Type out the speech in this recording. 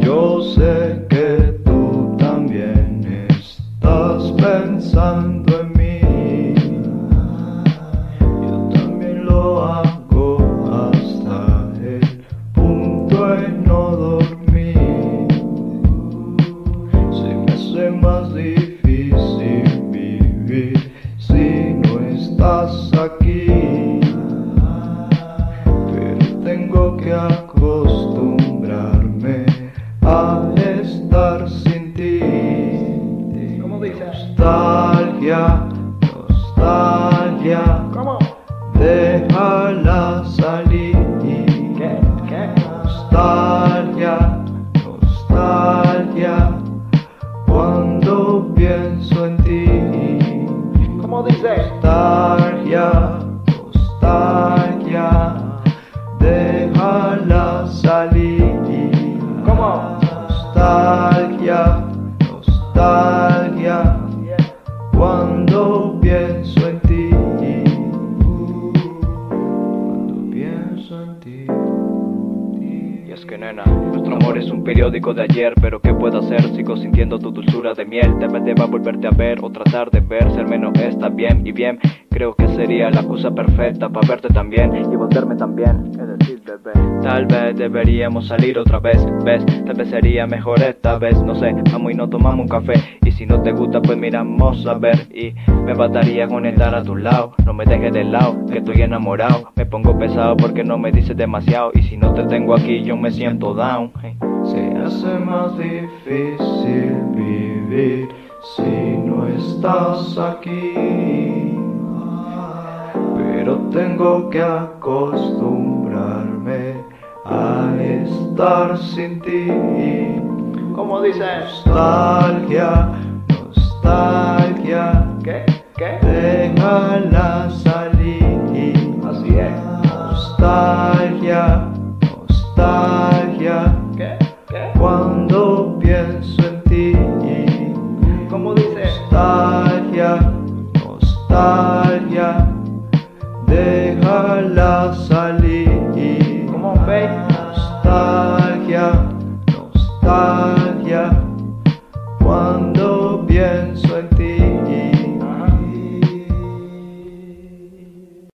Yo sé que tú también estás pensando en mí. Yo también lo hago hasta el punto de no dormir. Se me hace más difícil vivir si no estás aquí. Pero tengo que Nostalgia, nostalgia, ¿Cómo? déjala salir. ¿Qué? ¿Qué? Nostalgia, nostalgia, cuando pienso en ti. ¿Cómo dice? Nostalgia, nostalgia, déjala salir. ¿Cómo? Nostalgia, Y es que nena, nuestro amor es un periódico de ayer, pero ¿qué puedo hacer? Sigo sintiendo tu dulzura de miel, vez va a volverte a ver o tratar de ver, ser menos está bien y bien. Creo que sería la excusa perfecta para verte también y volverme también. Es decir, bebé, tal vez deberíamos salir otra vez, ves, tal vez sería mejor esta vez, no sé, vamos y no tomamos un café y si no te gusta pues miramos a ver y me bastaría con estar a tu lado, no me dejes de lado, que estoy enamorado, me pongo pesado porque no me dices demasiado y si no te tengo aquí yo me siento down. hey. Se hace más difícil vivir si no estás aquí. Pero tengo que acostumbrarme a estar sin ti. ¿Cómo dice? Nostalgia, nostalgia, ¿Qué? ¿Qué? déjala salir. Así es. Nostalgia, nostalgia. ¿Qué? ¿Qué? Cuando pienso en ti, ¿Cómo dice? nostalgia, nostalgia, nostalgia, nostalgia, cuando pienso